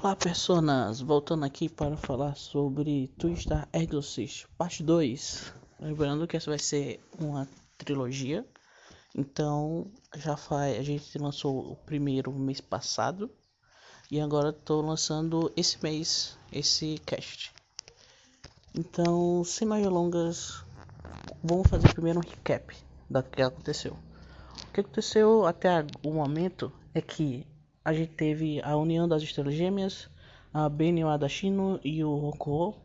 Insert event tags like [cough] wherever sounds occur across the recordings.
Olá, personas! Voltando aqui para falar sobre Twistar Exorcist, parte 2. Lembrando que essa vai ser uma trilogia. Então, já faz. A gente lançou o primeiro mês passado. E agora estou lançando esse mês, esse cast. Então, sem mais delongas, vamos fazer primeiro um recap do que aconteceu. O que aconteceu até o momento é que a gente teve a união das estrelas gêmeas, a Benio Adashino e o Roku.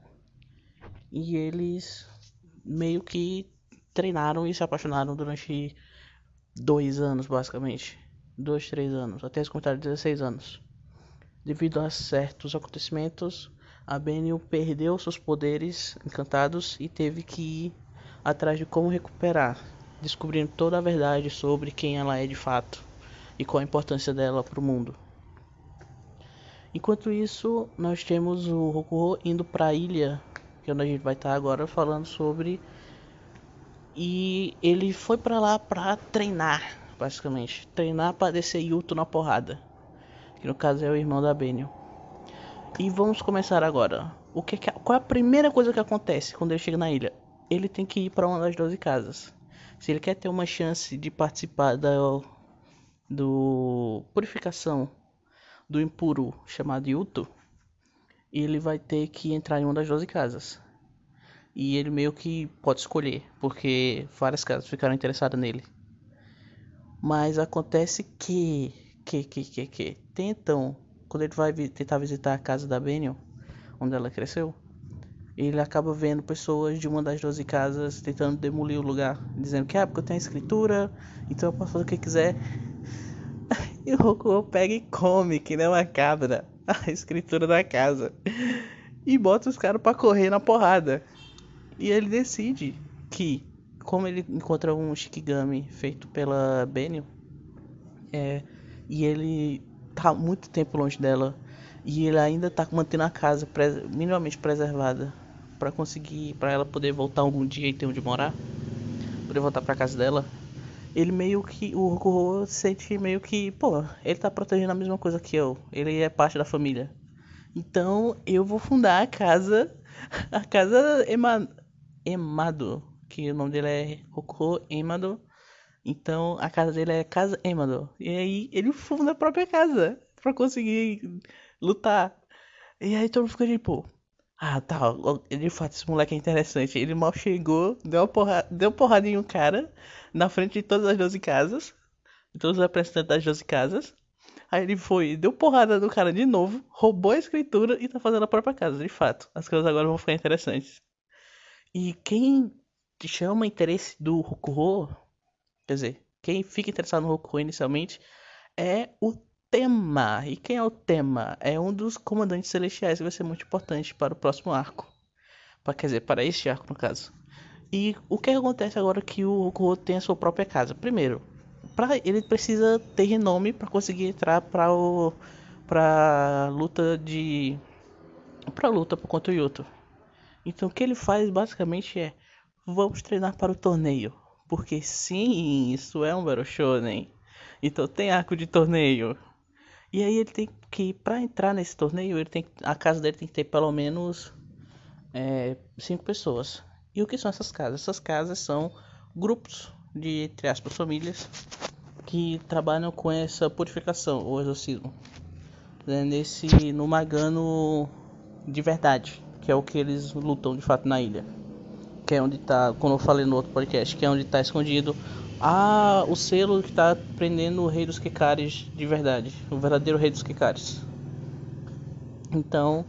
E eles meio que treinaram e se apaixonaram durante dois anos, basicamente. Dois, três anos, até se completar 16 anos. Devido a certos acontecimentos, a Benio perdeu seus poderes encantados e teve que ir atrás de como recuperar, descobrindo toda a verdade sobre quem ela é de fato e qual a importância dela para o mundo. Enquanto isso, nós temos o Rokuho indo para a ilha, que é onde a gente vai estar agora falando sobre. E ele foi para lá para treinar, basicamente, treinar para descer Yuto na porrada, que no caso é o irmão da Benio. E vamos começar agora. O que, que qual é a primeira coisa que acontece quando ele chega na ilha? Ele tem que ir para uma das 12 casas. Se ele quer ter uma chance de participar da do purificação do impuro chamado Yuto, ele vai ter que entrar em uma das 12 casas. E ele meio que pode escolher, porque várias casas ficaram interessadas nele. Mas acontece que, que, que, que, que tentam, quando ele vai tentar visitar a casa da Benio, onde ela cresceu, ele acaba vendo pessoas de uma das 12 casas tentando demolir o lugar, dizendo que ah, porque eu tenho a escritura, então eu posso fazer o que quiser. E o Roku pega e come, que nem uma cabra, a escritura da casa. E bota os caras pra correr na porrada. E ele decide que, como ele encontra um Shikigami feito pela Benio, é, e ele tá muito tempo longe dela, e ele ainda tá mantendo a casa pres minimamente preservada para conseguir, para ela poder voltar algum dia e ter onde morar, poder voltar para casa dela ele meio que. O Rokuho sente meio que, pô, ele tá protegendo a mesma coisa que eu. Ele é parte da família. Então eu vou fundar a casa. [laughs] A casa Ema, Emado. Que o nome dele é Rokuho Emado. Então a casa dele é Casa Emado. E aí ele funda a própria casa. Pra conseguir lutar. E aí todo mundo fica tipo. Ah, tá. De fato, esse moleque é interessante. Ele mal chegou, deu, uma porrada, deu porrada em um cara na frente de todas as 12 casas. Todos os representantes das 12 casas. Aí ele foi, deu porrada no cara de novo, roubou a escritura e tá fazendo a própria casa, de fato. As coisas agora vão ficar interessantes. E quem chama interesse do Rokuho, quer dizer, quem fica interessado no Rokuho inicialmente, é o tema. E quem é o tema? É um dos comandantes celestiais que vai ser muito importante para o próximo arco. Para, quer dizer, para este arco no caso. E o que acontece agora que o Goku tem a sua própria casa? Primeiro, pra, ele precisa ter renome para conseguir entrar para o para luta de para luta contra o Yuto. Então o que ele faz basicamente é vamos treinar para o torneio, porque sim, isso é um Battle Shonen. Então tem arco de torneio. E aí ele tem que para entrar nesse torneio, ele tem a casa dele tem que ter pelo menos é, cinco pessoas. E o que são essas casas? Essas casas são grupos de, entre aspas, famílias que trabalham com essa purificação ou exorcismo. Né? Nesse, no Magano de verdade, que é o que eles lutam de fato na ilha. Que é onde está, como eu falei no outro podcast, que é onde está escondido ah, o selo que está prendendo o rei dos Kikares de verdade, o verdadeiro rei dos Kikares. Então,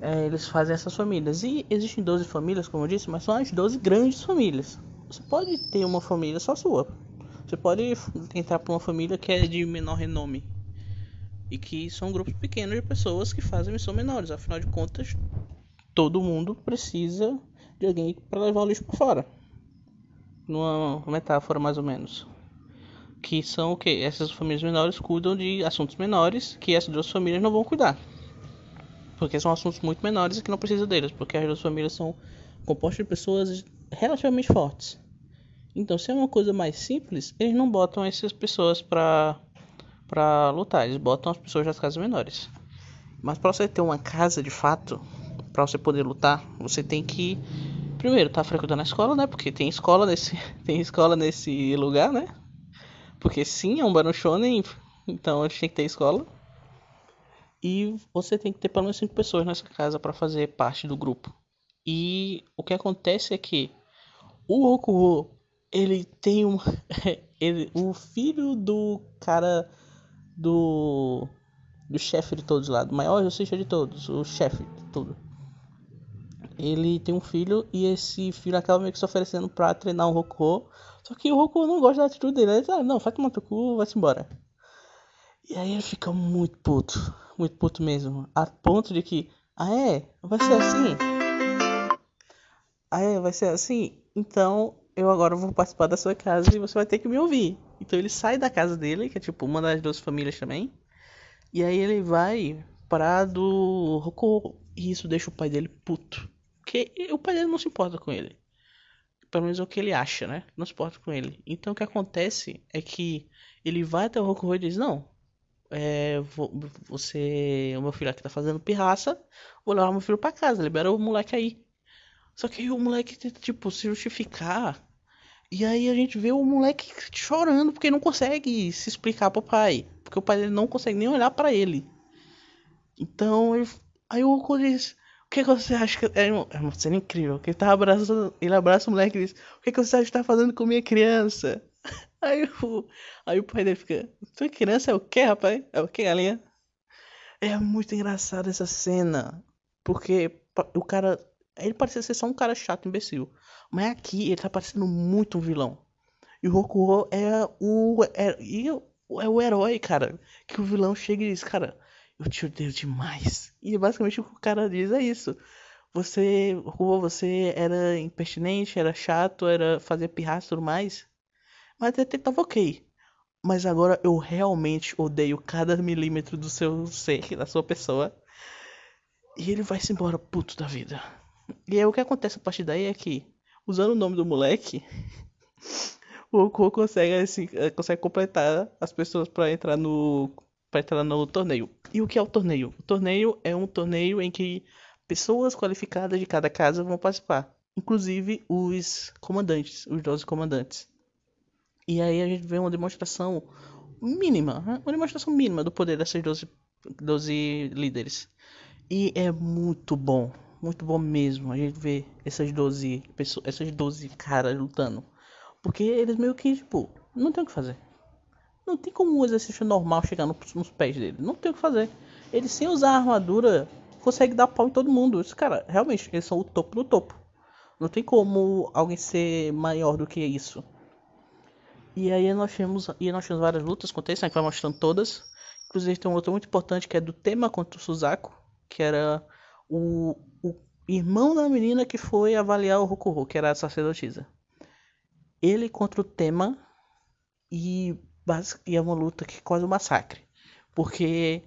é, eles fazem essas famílias. E existem 12 famílias, como eu disse, mas são as 12 grandes famílias. Você pode ter uma família só sua. Você pode entrar para uma família que é de menor renome. E que são grupos pequenos de pessoas que fazem missões menores. Afinal de contas, todo mundo precisa de alguém para levar o lixo para fora. Numa metáfora mais ou menos. Que são o que? Essas famílias menores cuidam de assuntos menores que essas duas famílias não vão cuidar porque são assuntos muito menores e que não precisa deles, porque as duas famílias são compostas de pessoas relativamente fortes. Então, se é uma coisa mais simples, eles não botam essas pessoas pra, pra lutar, eles botam as pessoas das casas menores. Mas para você ter uma casa de fato, para você poder lutar, você tem que primeiro tá frequentando a escola, né? Porque tem escola nesse [laughs] tem escola nesse lugar, né? Porque sim, é um Shonen, então a gente tem que ter escola. E você tem que ter pelo menos 5 pessoas nessa casa para fazer parte do grupo. E o que acontece é que o Okuo, ele tem um [laughs] ele o filho do cara do do chefe de todos lá, do maior exorcista de todos, o chefe de tudo. Ele tem um filho e esse filho acaba meio que se oferecendo pra treinar o Roku. Só que o Roku não gosta da atitude dele. Ele diz, ah, não, vai tomar teu cu, vai-se embora. E aí ele fica muito puto, muito puto mesmo. A ponto de que, ah é, vai ser assim? Ah é, vai ser assim? Então eu agora vou participar da sua casa e você vai ter que me ouvir. Então ele sai da casa dele, que é tipo uma das duas famílias também. E aí ele vai para do Roku. E isso deixa o pai dele puto. Porque o pai dele não se importa com ele. Pelo menos é o que ele acha, né? Não se importa com ele. Então o que acontece é que ele vai até o Roku e diz: Não, é, você, o meu filho aqui tá fazendo pirraça, vou levar meu filho pra casa, libera o moleque aí. Só que aí o moleque tenta, tipo, se justificar. E aí a gente vê o moleque chorando porque não consegue se explicar pro pai. Porque o pai dele não consegue nem olhar para ele. Então, ele, aí o Goku diz: que, que você acha que. É, é uma cena incrível. Que ele, tá abraçando, ele abraça o moleque e diz: O que, que você acha que tá fazendo com minha criança? [laughs] Aí o, aí o pai dele fica: Tua criança é o que, rapaz? É o que, galinha? É muito engraçado essa cena. Porque o cara. Ele parecia ser só um cara chato, imbecil. Mas aqui ele tá parecendo muito um vilão. E o Rokuo é o. É, e é o herói, cara. Que o vilão chega e diz, cara, eu te odeio demais. E basicamente o que o cara diz é isso. Você, Rokuo, você era impertinente, era chato, era fazer pirraça e tudo mais. Mas até tava ok. Mas agora eu realmente odeio cada milímetro do seu ser, [laughs] da sua pessoa. E ele vai se embora puto da vida. E aí o que acontece a partir daí é que, usando o nome do moleque, [laughs] o Goku consegue, assim, eh, consegue completar as pessoas para entrar no para entrar no torneio. E o que é o torneio? O torneio é um torneio em que pessoas qualificadas de cada casa vão participar, inclusive os comandantes, os 12 comandantes. E aí a gente vê uma demonstração mínima, uma demonstração mínima do poder dessas 12, 12 líderes. E é muito bom, muito bom mesmo a gente ver essas 12 pessoas, essas 12 caras lutando. Porque eles meio que, tipo, não tem o que fazer. Não tem como um exercício normal chegar no, nos pés dele. Não tem o que fazer. Eles sem usar a armadura conseguem dar pau em todo mundo. Esse cara, realmente, eles são o topo do topo. Não tem como alguém ser maior do que isso. E aí nós temos, e nós temos várias lutas acontecem, a gente vai mostrando todas. Inclusive tem um outro muito importante que é do tema contra o Suzaku, que era o, o irmão da menina que foi avaliar o Rokuho, que era a sacerdotisa ele contra o tema e, e é uma luta que é quase um massacre. Porque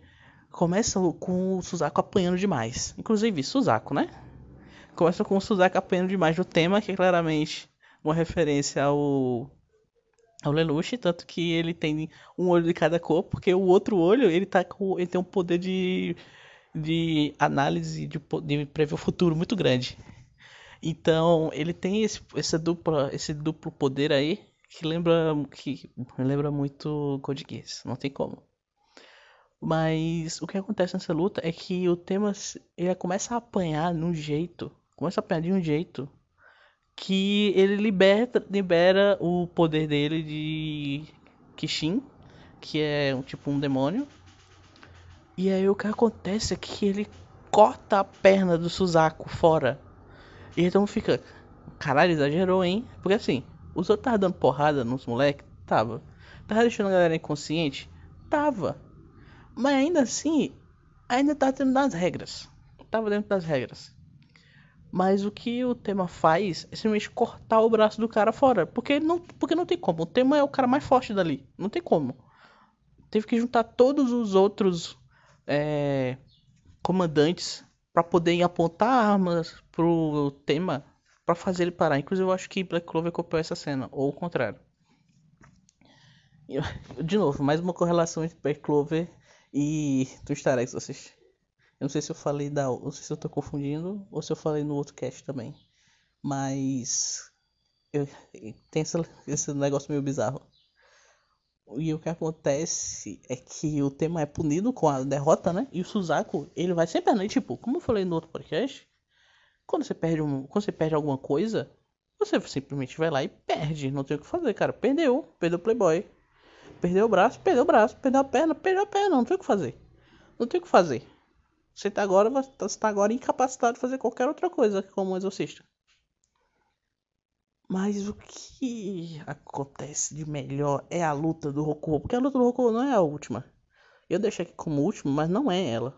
começa com o Suzaku apanhando demais. Inclusive, Suzaku, né? Começa com o Suzaku apanhando demais no tema, que é claramente uma referência ao ao Lelouch, tanto que ele tem um olho de cada cor, porque o outro olho ele tá com ele tem um poder de de análise de, de prever o futuro muito grande. Então, ele tem esse, essa dupla, esse duplo poder aí que lembra que lembra muito Code Geass, não tem como. Mas o que acontece nessa luta é que o tema ele começa a apanhar num jeito, começa a apanhar de um jeito que ele liberta, libera o poder dele de Kishin, que é um tipo um demônio. E aí o que acontece é que ele corta a perna do Suzaku fora e então fica, caralho, exagerou, hein? Porque assim, os outros estavam dando porrada nos moleques? Tava. Tava deixando a galera inconsciente? Tava. Mas ainda assim, ainda tá dentro das regras. Tava dentro das regras. Mas o que o tema faz é simplesmente cortar o braço do cara fora. Porque não, porque não tem como. O tema é o cara mais forte dali. Não tem como. Teve que juntar todos os outros é, comandantes para poder apontar armas pro tema para fazer ele parar. Inclusive eu acho que Black Clover copiou essa cena, ou o contrário. De novo, mais uma correlação entre Black Clover e X assistir. Eu não sei se eu falei da. Não sei se eu tô confundindo ou se eu falei no outro cast também. Mas. Eu, tem esse, esse negócio meio bizarro. E o que acontece é que o tema é punido com a derrota, né? E o Suzaku, ele vai sempre né? Tipo, como eu falei no outro podcast, quando você perde um, quando você perde alguma coisa, você simplesmente vai lá e perde. Não tem o que fazer, cara. Perdeu. Perdeu o Playboy. Perdeu o braço, perdeu o braço, perdeu a perna, perdeu a perna. Não tem o que fazer. Não tem o que fazer. Você tá agora, você tá agora incapacitado de fazer qualquer outra coisa como um exorcista. Mas o que acontece de melhor é a luta do Roku, porque a luta do Roku não é a última. Eu deixei aqui como última, mas não é ela.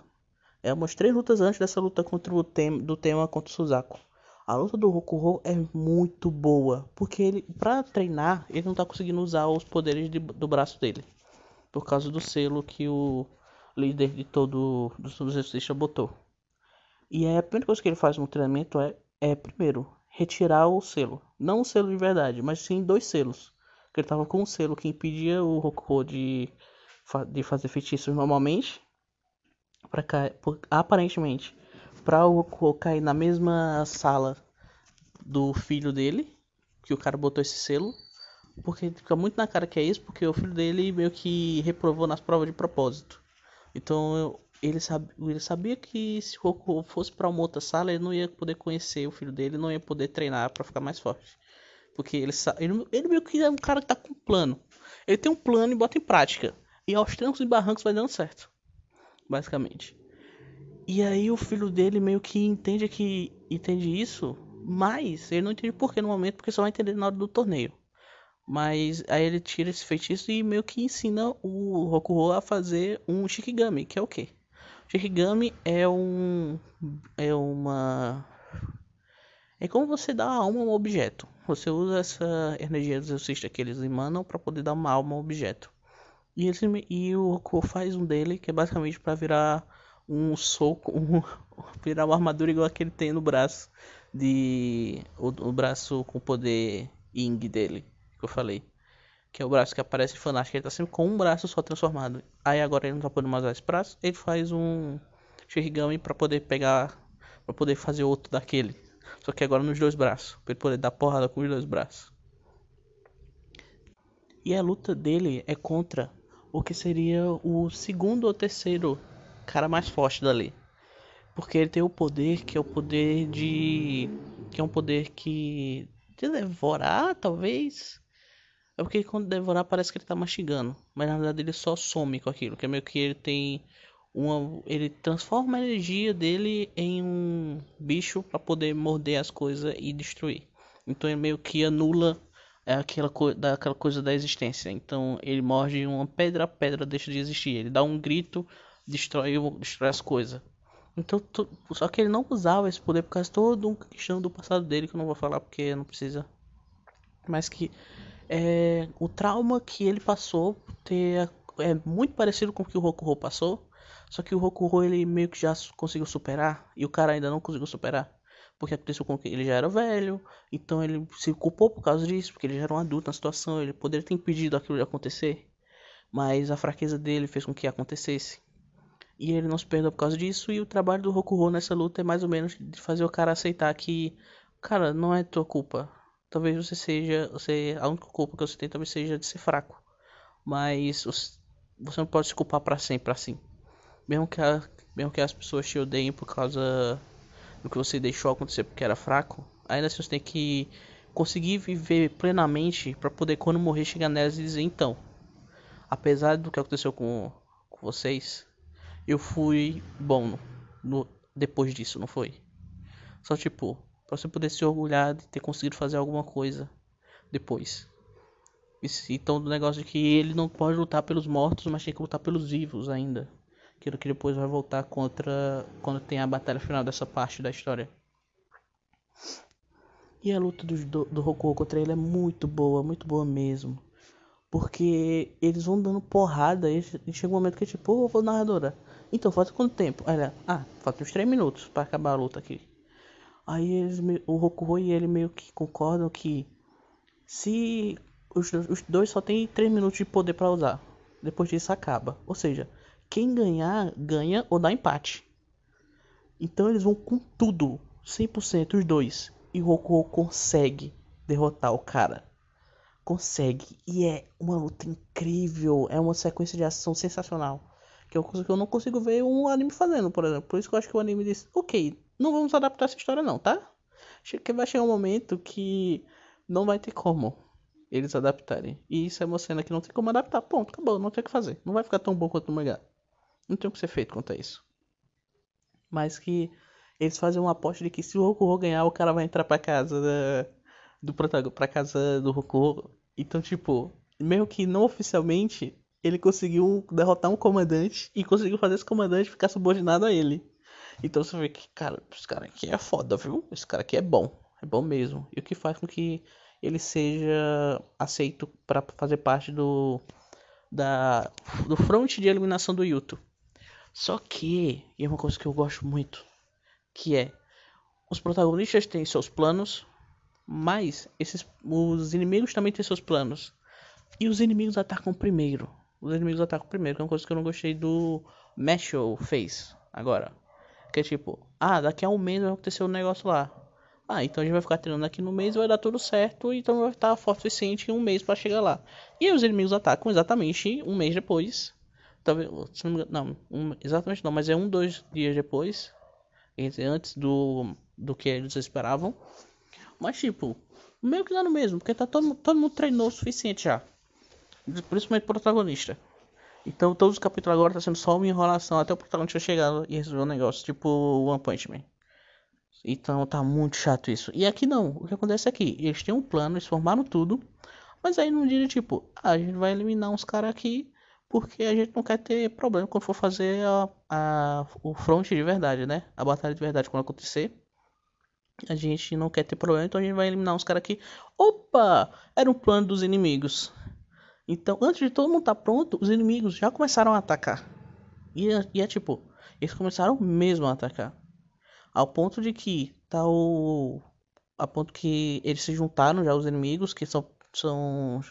É umas três lutas antes dessa luta contra o tema, do tema contra o Suzaku. A luta do Rokuho é muito boa, porque ele, para treinar, ele não tá conseguindo usar os poderes de, do braço dele, por causa do selo que o líder de todo dos exorcistas botou. E aí a primeira coisa que ele faz no treinamento é, é primeiro retirar o selo. Não o selo de verdade, mas sim dois selos. Que ele tava com um selo que impedia o Rokuho de, de fazer feitiços normalmente. Pra cair, aparentemente, para o Rokuho cair na mesma sala do filho dele. Que o cara botou esse selo. Porque fica muito na cara que é isso, porque o filho dele meio que reprovou nas provas de propósito. Então ele, sabe, ele sabia que se o Goku fosse para uma outra sala, ele não ia poder conhecer o filho dele, não ia poder treinar para ficar mais forte. Porque ele, ele, ele meio que é um cara que tá com um plano. Ele tem um plano e bota em prática. E aos trancos e barrancos vai dando certo. Basicamente. E aí o filho dele meio que entende que entende isso, mas ele não entende por que no momento, porque só vai entender na hora do torneio. Mas aí ele tira esse feitiço e meio que ensina o Rokuho a fazer um Shikigami, que é o quê? Shikigami é um. É uma. É como você dá alma a um objeto. Você usa essa energia do exorcista que eles emanam para poder dar uma alma a um objeto. E, esse, e o Roku faz um dele que é basicamente para virar um soco, [laughs] um, virar uma armadura igual a que ele tem no braço de o, o braço com poder Ing dele, que eu falei que é o braço que aparece em ele tá sempre com um braço só transformado. Aí agora ele não tá podendo mais usar esse braço, ele faz um Shirigami para poder pegar, para poder fazer outro daquele. Só que agora nos dois braços, para ele poder dar porrada com os dois braços. E a luta dele é contra o que seria o segundo ou terceiro cara mais forte dali. Porque ele tem o poder que é o poder de. que é um poder que. de devorar, talvez. É porque quando devorar parece que ele tá mastigando. Mas na verdade ele só some com aquilo. Que é meio que ele tem uma. Ele transforma a energia dele em um bicho para poder morder as coisas e destruir. Então ele meio que anula aquela, co daquela coisa da existência. Então ele morde uma pedra, a pedra deixa de existir. Ele dá um grito, destrói, destrói as coisas. Então, só que ele não usava esse poder por causa de todo um questão do passado dele que eu não vou falar porque não precisa. Mas que é, o trauma que ele passou ter, é muito parecido com o que o Rokuho passou. Só que o Rokuho ele meio que já conseguiu superar e o cara ainda não conseguiu superar. Porque aconteceu com que ele já era velho, então ele se culpou por causa disso, porque ele já era um adulto na situação, ele poderia ter impedido aquilo de acontecer, mas a fraqueza dele fez com que acontecesse. E ele não se perdoou por causa disso, e o trabalho do Rokuho nessa luta é mais ou menos de fazer o cara aceitar que, cara, não é tua culpa, talvez você seja, você a única culpa que você tem talvez seja de ser fraco, mas você não pode se culpar para sempre assim. Mesmo que, a, mesmo que as pessoas te odeiem por causa do que você deixou acontecer porque era fraco, ainda assim você tem que conseguir viver plenamente para poder quando morrer chegar nelas e dizer então, apesar do que aconteceu com, com vocês, eu fui bom no, no, depois disso, não foi? Só tipo, para você poder se orgulhar de ter conseguido fazer alguma coisa depois. Então, do negócio de que ele não pode lutar pelos mortos, mas tem que lutar pelos vivos ainda. Aquilo que depois vai voltar contra quando tem a batalha final dessa parte da história. E a luta do, do, do Hokuo contra ele é muito boa, muito boa mesmo. Porque eles vão dando porrada e chega um momento que é tipo, ô narradora, então falta quanto tempo? Ela, ah, falta uns 3 minutos para acabar a luta aqui. Aí eles, o Rokuho e ele meio que concordam que se os, os dois só tem 3 minutos de poder para usar, depois disso acaba. Ou seja, quem ganhar, ganha ou dá empate. Então eles vão com tudo, 100% os dois. E o Rokuho consegue derrotar o cara. Consegue. E é uma luta incrível. É uma sequência de ação sensacional. Que é uma coisa que eu não consigo ver um anime fazendo, por exemplo. Por isso que eu acho que o anime diz: Ok, não vamos adaptar essa história, não, tá? Que vai chegar um momento que não vai ter como eles adaptarem. E isso é uma cena que não tem como adaptar. Ponto, acabou, não tem o que fazer. Não vai ficar tão bom quanto o mangá. Não tem o que ser feito quanto a isso. Mas que eles fazem uma aposta de que se o Rokuho ganhar, o cara vai entrar pra casa da, do protagonista, pra casa do Rokuho. Então, tipo, meio que não oficialmente, ele conseguiu derrotar um comandante e conseguiu fazer esse comandante ficar subordinado a ele. Então você vê que, cara, esse cara aqui é foda, viu? Esse cara aqui é bom. É bom mesmo. E o que faz com que ele seja aceito para fazer parte do da do front de eliminação do Yuto. Só que, e é uma coisa que eu gosto muito, que é os protagonistas têm seus planos, mas esses os inimigos também têm seus planos. E os inimigos atacam primeiro. Os inimigos atacam primeiro, que é uma coisa que eu não gostei do Mashal fez agora. Que é tipo, ah, daqui a um mês vai acontecer um negócio lá. Ah, então a gente vai ficar treinando aqui no mês, vai dar tudo certo, então vai estar forte o suficiente em um mês para chegar lá. E aí os inimigos atacam exatamente um mês depois. Talvez, não, não um, exatamente não, mas é um, dois dias depois. Antes do, do que eles esperavam. Mas tipo, meio que dá no mesmo, porque tá todo, todo mundo treinou o suficiente já. Principalmente o protagonista. Então todos os capítulos agora tá sendo só uma enrolação até o protagonista chegar e resolver o um negócio, tipo One Punch Man. Então tá muito chato isso. E aqui não. O que acontece aqui? Eles têm um plano, eles formaram tudo. Mas aí não diria tipo, ah, a gente vai eliminar uns caras aqui. Porque a gente não quer ter problema quando for fazer a, a, o front de verdade, né? A batalha de verdade quando acontecer. A gente não quer ter problema, então a gente vai eliminar uns caras aqui. Opa! Era um plano dos inimigos. Então, antes de todo mundo estar tá pronto, os inimigos já começaram a atacar. E, é, e é tipo, eles começaram mesmo a atacar. Ao ponto de que tá o. A ponto que eles se juntaram já os inimigos, que são, são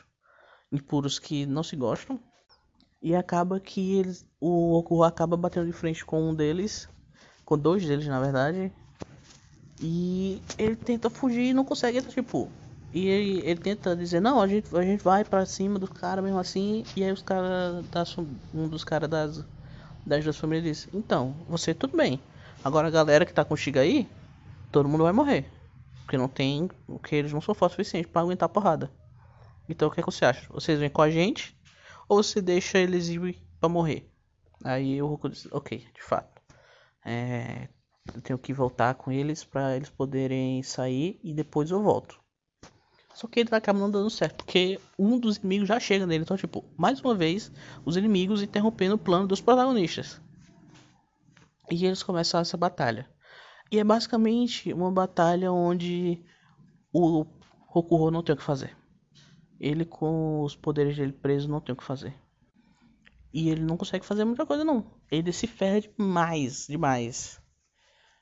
impuros que não se gostam. E acaba que eles. O Okuo acaba batendo de frente com um deles. Com dois deles na verdade. E ele tenta fugir e não consegue, tipo. E ele, ele tenta dizer, não, a gente, a gente vai pra cima dos caras mesmo assim. E aí os caras. Um dos caras das, das duas famílias diz, então, você tudo bem. Agora a galera que tá contigo aí, todo mundo vai morrer. Porque não tem. Porque eles não são fortes o suficiente pra aguentar a porrada. Então o que, é que você acha? Vocês vêm com a gente? Ou você deixa eles ir pra morrer? Aí o Roku diz, ok, de fato. É, eu tenho que voltar com eles para eles poderem sair e depois eu volto. Só que ele acaba não dando certo, porque um dos inimigos já chega nele. Então, tipo, mais uma vez, os inimigos interrompendo o plano dos protagonistas. E eles começam essa batalha. E é basicamente uma batalha onde o Rokuho não tem o que fazer. Ele com os poderes dele preso não tem o que fazer. E ele não consegue fazer muita coisa não. Ele se ferra demais, demais.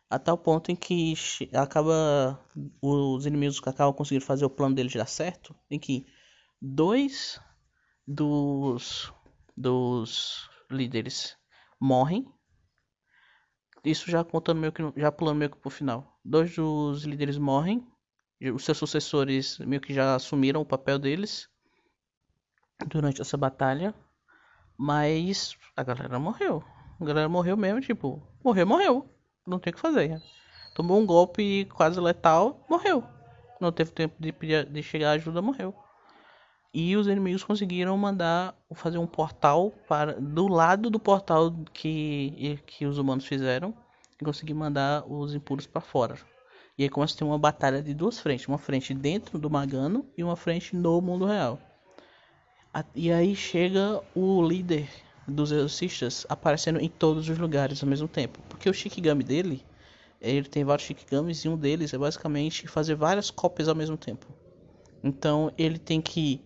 Até o ponto em que acaba os inimigos que acabam conseguindo fazer o plano deles dar certo, em que dois dos dos líderes morrem isso já contando meio que já pulando meio que pro final. Dois dos líderes morrem, os seus sucessores meio que já assumiram o papel deles durante essa batalha, mas a galera morreu. A galera morreu mesmo, tipo, morreu, morreu. Não tem o que fazer. Tomou um golpe quase letal, morreu. Não teve tempo de, de chegar ajuda, morreu. E os inimigos conseguiram mandar fazer um portal para do lado do portal que, que os humanos fizeram e conseguir mandar os impuros para fora. E aí começa a ter uma batalha de duas frentes, uma frente dentro do Magano e uma frente no mundo real. E aí chega o líder dos exorcistas aparecendo em todos os lugares ao mesmo tempo, porque o Shikigami dele, ele tem vários Shikigamis e um deles é basicamente fazer várias cópias ao mesmo tempo. Então ele tem que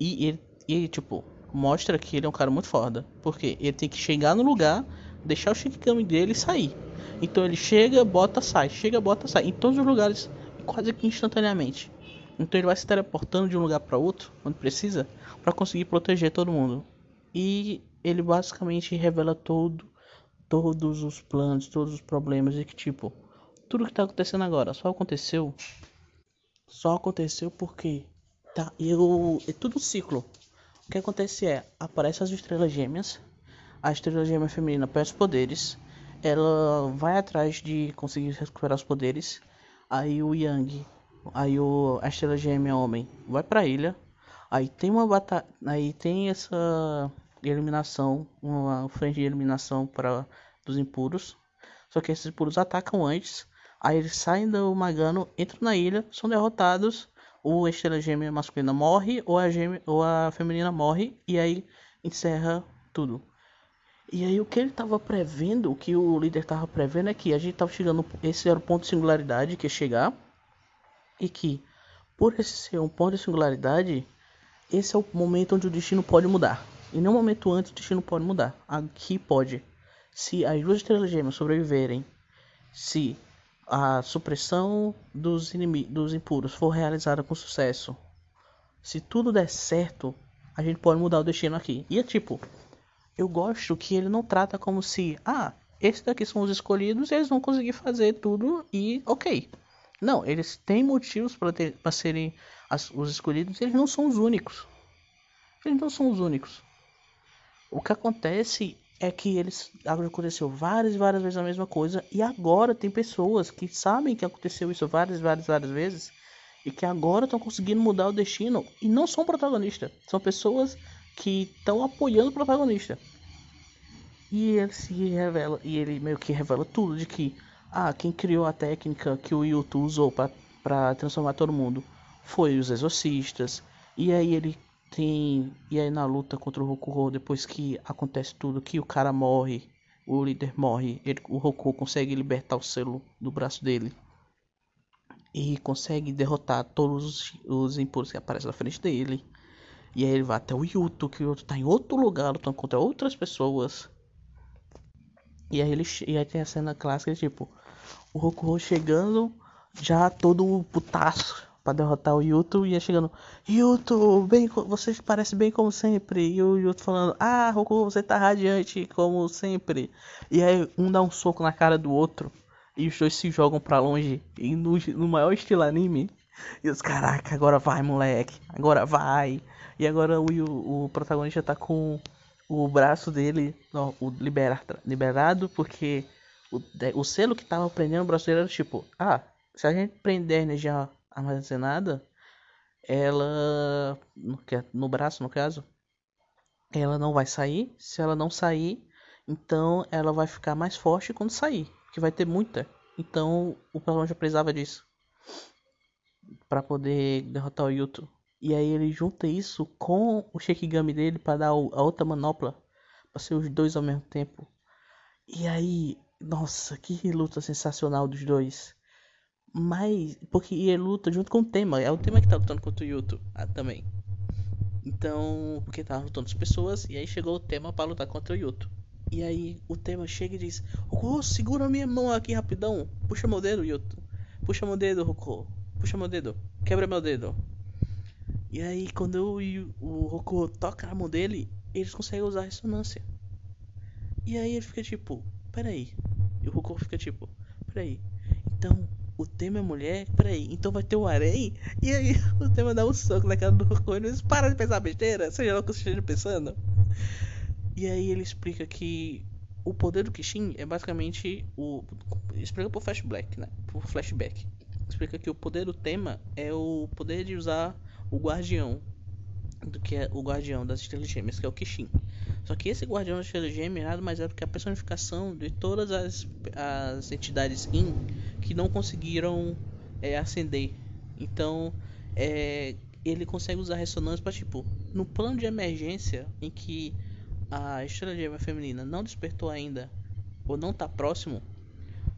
e ele, e, tipo, mostra que ele é um cara muito foda. Porque ele tem que chegar no lugar, deixar o Shikigami dele e sair. Então ele chega, bota, sai. Chega, bota, sai. Em todos os lugares, quase que instantaneamente. Então ele vai se teleportando de um lugar para outro, quando precisa, para conseguir proteger todo mundo. E ele basicamente revela todo, todos os planos, todos os problemas e que tipo, tudo que tá acontecendo agora só aconteceu só aconteceu porque tá eu é tudo um ciclo. O que acontece é, aparecem as estrelas gêmeas, a estrela gêmea feminina perde os poderes, ela vai atrás de conseguir recuperar os poderes, aí o Yang, aí o a estrela gêmea homem vai para a ilha, aí tem uma batalha, aí tem essa eliminação, uma frente de eliminação para dos impuros. Só que esses impuros atacam antes. Aí eles saem do Magano, entram na ilha, são derrotados. Ou a estrela gêmea masculina morre, ou a, gêmea, ou a feminina morre, e aí encerra tudo. E aí o que ele estava prevendo, o que o líder estava prevendo é que a gente estava chegando, esse era o ponto de singularidade que ia chegar, e que por esse ser um ponto de singularidade, esse é o momento onde o destino pode mudar. Em nenhum momento antes o destino pode mudar. Aqui pode. Se as duas estrelas gêmeas sobreviverem, se a supressão dos, dos impuros for realizada com sucesso, se tudo der certo, a gente pode mudar o destino aqui. E é tipo, eu gosto que ele não trata como se, ah, esses daqui são os escolhidos, eles vão conseguir fazer tudo e ok. Não, eles têm motivos para serem as, os escolhidos, eles não são os únicos. Eles não são os únicos. O que acontece é que eles aconteceu várias e várias vezes a mesma coisa e agora tem pessoas que sabem que aconteceu isso várias, várias, várias vezes e que agora estão conseguindo mudar o destino e não são protagonistas, são pessoas que estão apoiando o protagonista. E ele se revela e ele meio que revela tudo de que ah, quem criou a técnica que o Yuto usou para transformar todo mundo foi os exorcistas. E aí ele tem. E aí na luta contra o Rokuho, depois que acontece tudo, que o cara morre, o líder morre, ele, o Rokuho consegue libertar o selo do braço dele. E consegue derrotar todos os, os impuros que aparecem na frente dele. E aí ele vai até o Yuto, que o Yuto tá em outro lugar lutando contra outras pessoas. E aí ele e aí tem a cena clássica tipo, o Rokuho chegando já todo putaço para derrotar o Yuto e ia chegando, Yuto, bem, você parece bem como sempre. E o Yuto falando, ah, Roku, você tá radiante como sempre. E aí um dá um soco na cara do outro e os dois se jogam para longe e no, no maior estilo anime. E os caraca, agora vai, moleque, agora vai. E agora o, o protagonista tá com o braço dele não, o libera, liberado porque o, o selo que tava prendendo o braço dele era tipo, ah, se a gente prender energia armazenada, ela no, no braço, no caso, ela não vai sair. Se ela não sair, então ela vai ficar mais forte quando sair, que vai ter muita. Então o personagem precisava disso para poder derrotar o Yuto. E aí ele junta isso com o Shikigami dele para dar a outra manopla, para ser os dois ao mesmo tempo. E aí, nossa, que luta sensacional dos dois. Mas. Porque ele luta junto com o tema. É o tema que tá lutando contra o Yuto ah, também. Então. Porque tava lutando as pessoas. E aí chegou o tema para lutar contra o Yuto. E aí o tema chega e diz: Roku, segura minha mão aqui rapidão. Puxa meu dedo, Yuto. Puxa meu dedo, Roku. Puxa meu dedo. Quebra meu dedo. E aí quando o, o Roku toca na mão dele, eles conseguem usar a ressonância. E aí ele fica tipo, peraí. E o Roku fica tipo, peraí. Então o tema é mulher, peraí, então vai ter o harém? E aí [laughs] o tema dá um soco na cara do Goku e diz, para de pensar besteira, seja lá o que você esteja pensando. E aí ele explica que o poder do Kishin é basicamente o. Explica por flashback, né? Por flashback. Explica que o poder do tema é o poder de usar o guardião. Do que é o guardião das estrelas gêmeas, que é o Kishin. Só que esse guardião das estrelas gêmeas nada mais é do que a personificação de todas as, as entidades in que não conseguiram é, ascender. Então, é, ele consegue usar ressonância para tipo, no plano de emergência em que a estrela gêmea feminina não despertou ainda ou não está próximo,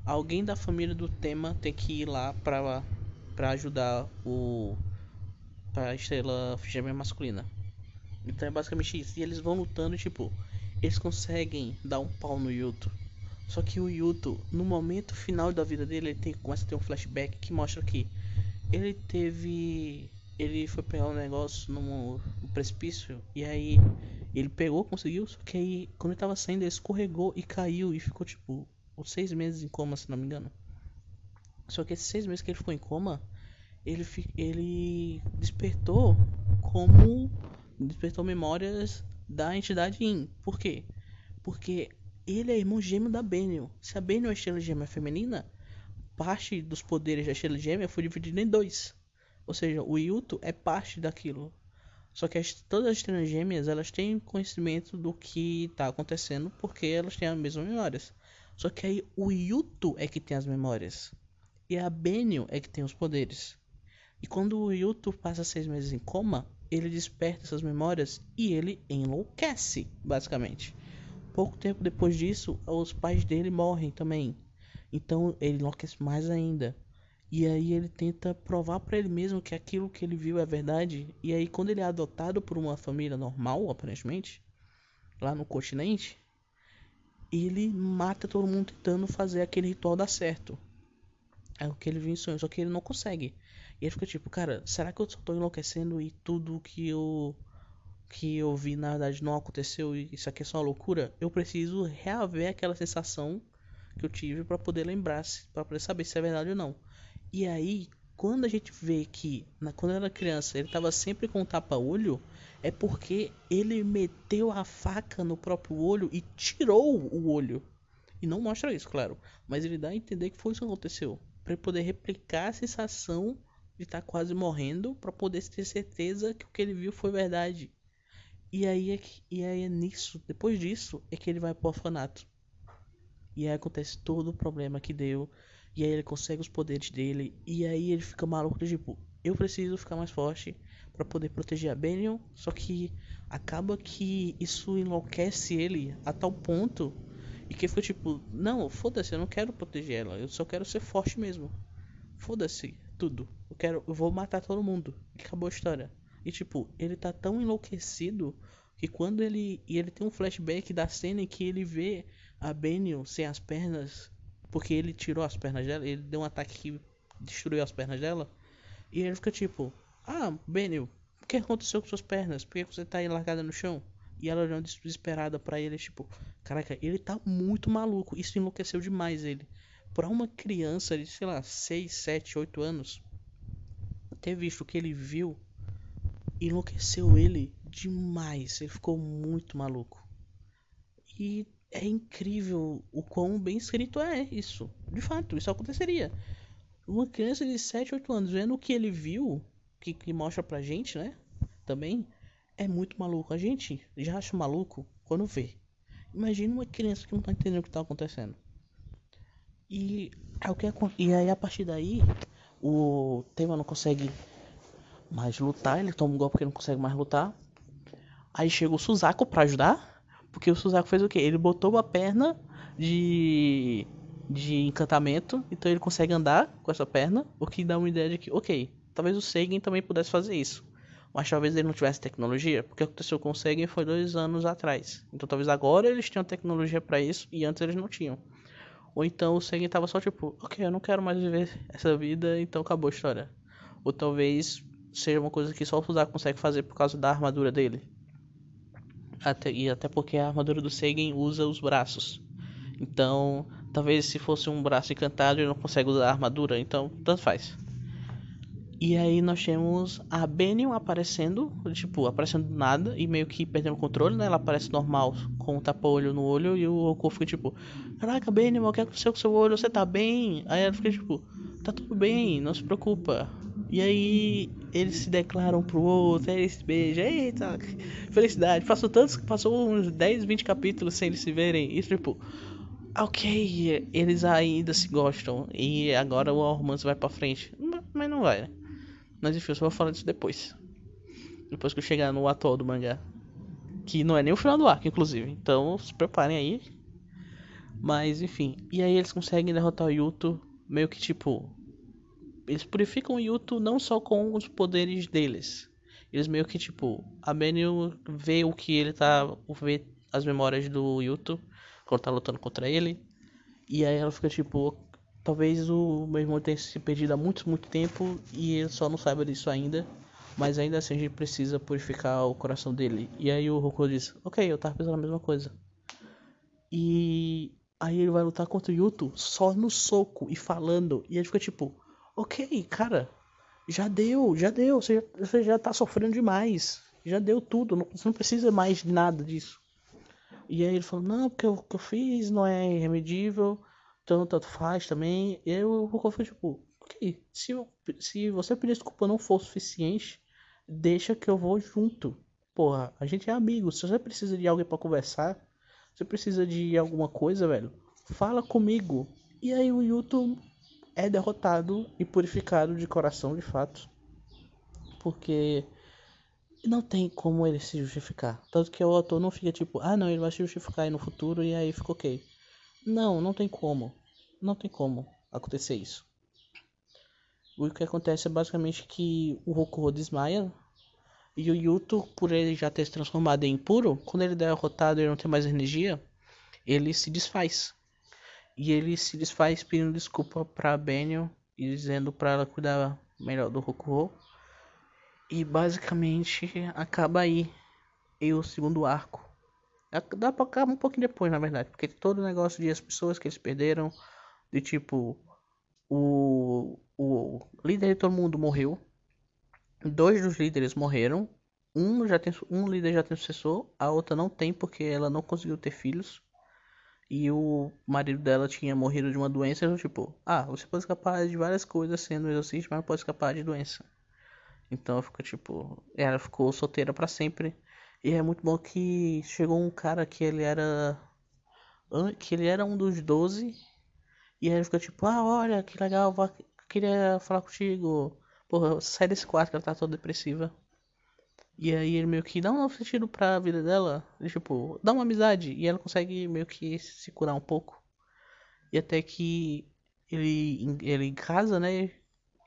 alguém da família do tema tem que ir lá para para ajudar o para a estrela gêmea masculina. Então é basicamente isso. E eles vão lutando, tipo, eles conseguem dar um pau no Yuto. Só que o Yuto, no momento final da vida dele, ele tem, começa a ter um flashback que mostra que ele teve. Ele foi pegar um negócio no, no precipício e aí Ele pegou, conseguiu, só que aí, quando ele tava saindo, ele escorregou e caiu e ficou, tipo, uns seis meses em coma, se não me engano. Só que esses seis meses que ele ficou em coma, ele, ele despertou como. Despertou memórias da entidade In. Por quê? Porque ele é irmão gêmeo da Benio. Se a Benio é estrela gêmea feminina, parte dos poderes da estrela gêmea foi dividida em dois. Ou seja, o Yuto é parte daquilo. Só que as, todas as estrelas gêmeas elas têm conhecimento do que está acontecendo porque elas têm as mesmas memórias. Só que aí o Yuto é que tem as memórias. E a Benio é que tem os poderes. E quando o Yuto passa seis meses em coma, ele desperta essas memórias e ele enlouquece, basicamente. Pouco tempo depois disso, os pais dele morrem também. Então ele enlouquece mais ainda. E aí ele tenta provar para ele mesmo que aquilo que ele viu é verdade. E aí quando ele é adotado por uma família normal, aparentemente, lá no continente, ele mata todo mundo tentando fazer aquele ritual dar certo. É o que ele viu em sonho, só que ele não consegue. E ele fica tipo, cara, será que eu só tô enlouquecendo e tudo que eu que eu vi na verdade não aconteceu e isso aqui é só uma loucura? Eu preciso reaver aquela sensação que eu tive para poder lembrar, para poder saber se é verdade ou não. E aí, quando a gente vê que, na, quando era criança, ele estava sempre com tapa-olho, é porque ele meteu a faca no próprio olho e tirou o olho. E não mostra isso, claro. Mas ele dá a entender que foi isso que aconteceu. Para poder replicar a sensação de estar tá quase morrendo, para poder ter certeza que o que ele viu foi verdade. E aí, é que, e aí é nisso, depois disso, é que ele vai pro orfanato. E aí acontece todo o problema que deu e aí ele consegue os poderes dele. E aí ele fica maluco, tipo, eu preciso ficar mais forte para poder proteger a Benion. Só que acaba que isso enlouquece ele a tal ponto. E que fica tipo, não, foda-se, eu não quero proteger ela, eu só quero ser forte mesmo. Foda-se, tudo. Eu quero, eu vou matar todo mundo. Acabou a história. E tipo, ele tá tão enlouquecido que quando ele. E ele tem um flashback da cena em que ele vê a Benion sem as pernas porque ele tirou as pernas dela, ele deu um ataque que destruiu as pernas dela. E ele fica tipo, ah, Benio, o que aconteceu com suas pernas? Por que você tá aí largada no chão? E ela olhando desesperada para ele, tipo, caraca, ele tá muito maluco. Isso enlouqueceu demais ele. Pra uma criança de, sei lá, 6, 7, 8 anos, ter visto o que ele viu, enlouqueceu ele demais. Ele ficou muito maluco. E é incrível o quão bem escrito é isso. De fato, isso aconteceria. Uma criança de 7, 8 anos vendo o que ele viu, que, que mostra pra gente, né? Também é muito maluco. A gente já acha maluco quando vê. Imagina uma criança que não tá entendendo o que tá acontecendo. E, é o que, e aí a partir daí, o Tema não consegue mais lutar, ele toma um golpe porque não consegue mais lutar. Aí chega o Suzaku para ajudar porque o Suzaku fez o quê? Ele botou uma perna de de encantamento, então ele consegue andar com essa perna, o que dá uma ideia de que, ok, talvez o Seigen também pudesse fazer isso. Mas talvez ele não tivesse tecnologia, porque o que aconteceu com o Seigen foi dois anos atrás. Então talvez agora eles tenham tecnologia para isso e antes eles não tinham. Ou então o Seigen tava só tipo, ok, eu não quero mais viver essa vida, então acabou a história. Ou talvez seja uma coisa que só o Suzaku consegue fazer por causa da armadura dele. Até, e até porque a armadura do Seigen usa os braços. Então, talvez se fosse um braço encantado ele não consegue usar a armadura, então tanto faz. E aí nós temos a Benion aparecendo, tipo, aparecendo do nada e meio que perdendo o controle, né? Ela aparece normal, com o tapa-olho no olho e o Goku fica tipo, caraca, Benion, o que aconteceu com seu olho? Você tá bem? Aí ela fica tipo, tá tudo bem, não se preocupa. E aí eles se declaram pro outro, aí eles se beijam, eita, felicidade. Passou tantos, passou uns 10, 20 capítulos sem eles se verem. E tipo, ok, eles ainda se gostam. E agora o romance vai pra frente. Mas não vai, né? Mas enfim, eu só vou falar disso depois. Depois que eu chegar no atual do mangá. Que não é nem o final do arco, inclusive. Então se preparem aí. Mas enfim. E aí eles conseguem derrotar o Yuto. Meio que tipo eles purificam o Yuto não só com os poderes deles. Eles meio que tipo, a Benio vê o que ele tá. vê as memórias do Yuto quando tá lutando contra ele. E aí ela fica tipo, talvez o meu irmão tenha se perdido há muito, muito tempo e ele só não saiba disso ainda. Mas ainda assim a gente precisa purificar o coração dele. E aí o Roku diz, ok, eu tava pensando a mesma coisa. E aí ele vai lutar contra o Yuto só no soco e falando. E ele fica tipo, ok, cara, já deu, já deu, você você já tá sofrendo demais. Já deu tudo, não, você não precisa mais de nada disso. E aí ele falou, não, porque o que eu fiz não é irremedível, então tanto faz também. E o Roku fica tipo, ok, se, se você pedir desculpa não for suficiente, deixa que eu vou junto. Porra, a gente é amigo. Se você precisa de alguém para conversar, você precisa de alguma coisa, velho, fala comigo. E aí o Yuto é derrotado e purificado de coração, de fato. Porque não tem como ele se justificar. Tanto que o autor não fica tipo, ah não, ele vai se justificar aí no futuro e aí fica ok. Não, não tem como. Não tem como acontecer isso. O que acontece é basicamente que o Rokuho desmaia e o Yuto, por ele já ter se transformado em puro, quando ele é derrotado e não tem mais energia, ele se desfaz. E ele se desfaz pedindo desculpa pra Benio e dizendo para ela cuidar melhor do Rokuho. E basicamente acaba aí e o segundo arco. Dá pra acabar um pouquinho depois, na verdade, porque todo o negócio de as pessoas que eles perderam, de tipo o, o líder de todo mundo morreu. Dois dos líderes morreram. Um já tem um líder já tem sucessor, a outra não tem porque ela não conseguiu ter filhos. E o marido dela tinha morrido de uma doença, então, tipo, ah, você pode escapar de várias coisas sendo exorcista, mas não pode escapar de doença. Então ficou tipo, ela ficou solteira para sempre. E é muito bom que chegou um cara que ele era que ele era um dos doze e aí ele ficou tipo, ah, olha, que legal, vou, queria falar contigo. Porra, sai desse quarto que ela tá toda depressiva. E aí ele meio que dá um novo sentido pra vida dela. Tipo, dá uma amizade. E ela consegue meio que se curar um pouco. E até que ele, ele casa, né?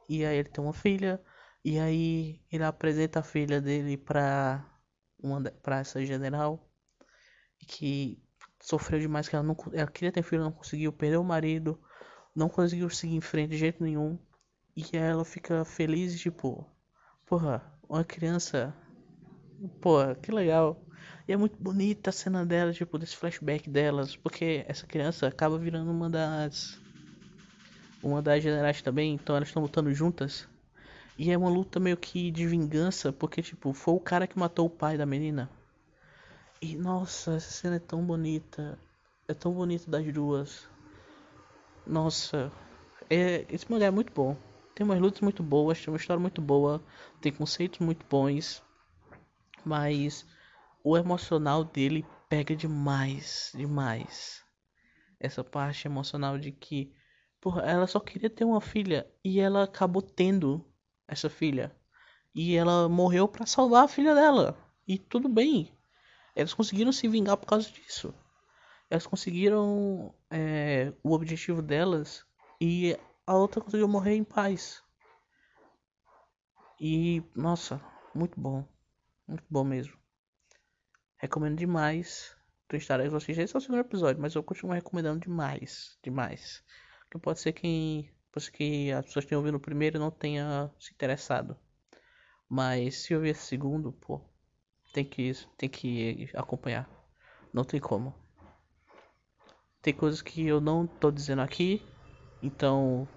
E aí ele tem uma filha. E aí ele apresenta a filha dele pra, uma, pra essa general. Que sofreu demais, que ela não ela queria ter filho, não conseguiu, perdeu o marido, não conseguiu seguir em frente de jeito nenhum. E ela fica feliz tipo, porra, uma criança, porra, que legal. E é muito bonita a cena dela, tipo, desse flashback delas, porque essa criança acaba virando uma das uma das generais também, então elas estão lutando juntas. E é uma luta meio que de vingança, porque tipo, foi o cara que matou o pai da menina. E nossa, essa cena é tão bonita. É tão bonita das duas. Nossa, é, esse mangá é muito bom. Tem umas lutas muito boas, tem uma história muito boa, tem conceitos muito bons. Mas o emocional dele pega demais, demais. Essa parte emocional de que, porra, ela só queria ter uma filha e ela acabou tendo essa filha. E ela morreu para salvar a filha dela. E tudo bem, elas conseguiram se vingar por causa disso. Elas conseguiram é, o objetivo delas e a outra conseguiu morrer em paz. E nossa, muito bom. Muito bom mesmo. Recomendo demais. Tu estará Exorcista. Esse é o segundo episódio, mas eu continuo recomendando demais. Demais. Que pode ser que. Ser que as pessoas tenham ouvido o primeiro não tenha se interessado. Mas se eu ver esse segundo, pô, tem que, tem que acompanhar. Não tem como. Tem coisas que eu não tô dizendo aqui, então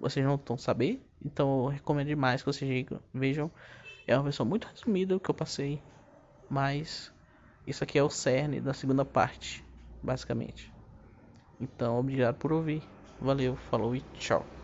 vocês não estão saber. Então eu recomendo demais que vocês vejam. É uma versão muito resumida que eu passei, mas isso aqui é o cerne da segunda parte, basicamente. Então, obrigado por ouvir. Valeu, falou e tchau.